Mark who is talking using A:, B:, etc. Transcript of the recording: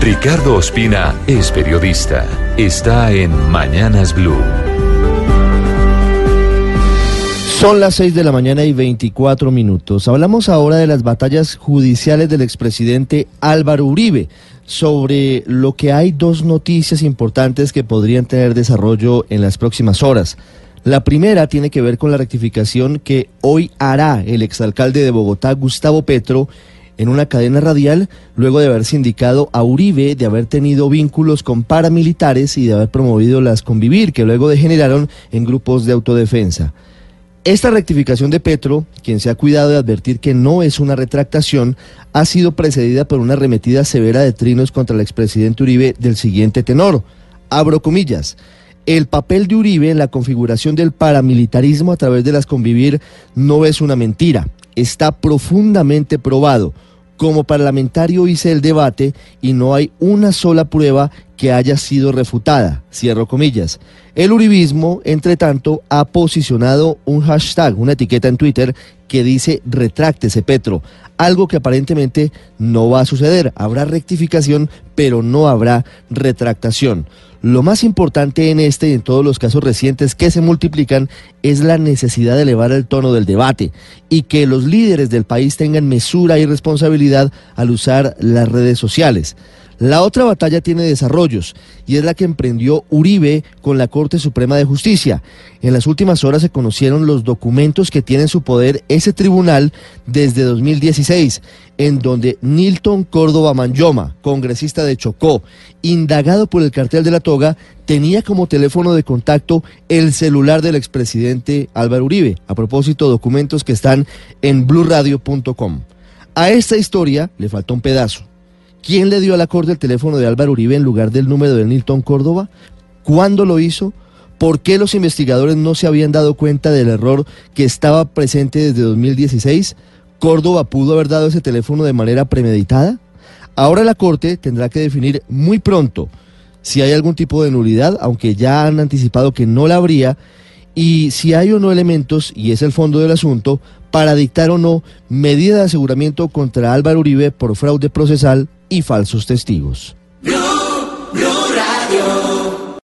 A: Ricardo Ospina es periodista. Está en Mañanas Blue.
B: Son las 6 de la mañana y 24 minutos. Hablamos ahora de las batallas judiciales del expresidente Álvaro Uribe. Sobre lo que hay dos noticias importantes que podrían tener desarrollo en las próximas horas. La primera tiene que ver con la rectificación que hoy hará el exalcalde de Bogotá, Gustavo Petro, en una cadena radial, luego de haberse indicado a Uribe de haber tenido vínculos con paramilitares y de haber promovido las convivir, que luego degeneraron en grupos de autodefensa. Esta rectificación de Petro, quien se ha cuidado de advertir que no es una retractación, ha sido precedida por una arremetida severa de trinos contra el expresidente Uribe del siguiente tenor. Abro comillas. El papel de Uribe en la configuración del paramilitarismo a través de las convivir no es una mentira, está profundamente probado. Como parlamentario hice el debate y no hay una sola prueba que haya sido refutada. Cierro comillas. El uribismo, entre tanto, ha posicionado un hashtag, una etiqueta en Twitter que dice retráctese Petro, algo que aparentemente no va a suceder. Habrá rectificación, pero no habrá retractación. Lo más importante en este y en todos los casos recientes que se multiplican es la necesidad de elevar el tono del debate y que los líderes del país tengan mesura y responsabilidad al usar las redes sociales. La otra batalla tiene desarrollos y es la que emprendió Uribe con la Corte Suprema de Justicia. En las últimas horas se conocieron los documentos que tiene en su poder ese tribunal desde 2016, en donde Nilton Córdoba Manyoma, congresista de Chocó, indagado por el cartel de la toga, tenía como teléfono de contacto el celular del expresidente Álvaro Uribe. A propósito, documentos que están en blurradio.com. A esta historia le faltó un pedazo. ¿Quién le dio a la Corte el teléfono de Álvaro Uribe en lugar del número de Nilton Córdoba? ¿Cuándo lo hizo? ¿Por qué los investigadores no se habían dado cuenta del error que estaba presente desde 2016? ¿Córdoba pudo haber dado ese teléfono de manera premeditada? Ahora la Corte tendrá que definir muy pronto si hay algún tipo de nulidad, aunque ya han anticipado que no la habría, y si hay o no elementos, y es el fondo del asunto, para dictar o no medida de aseguramiento contra Álvaro Uribe por fraude procesal y falsos testigos.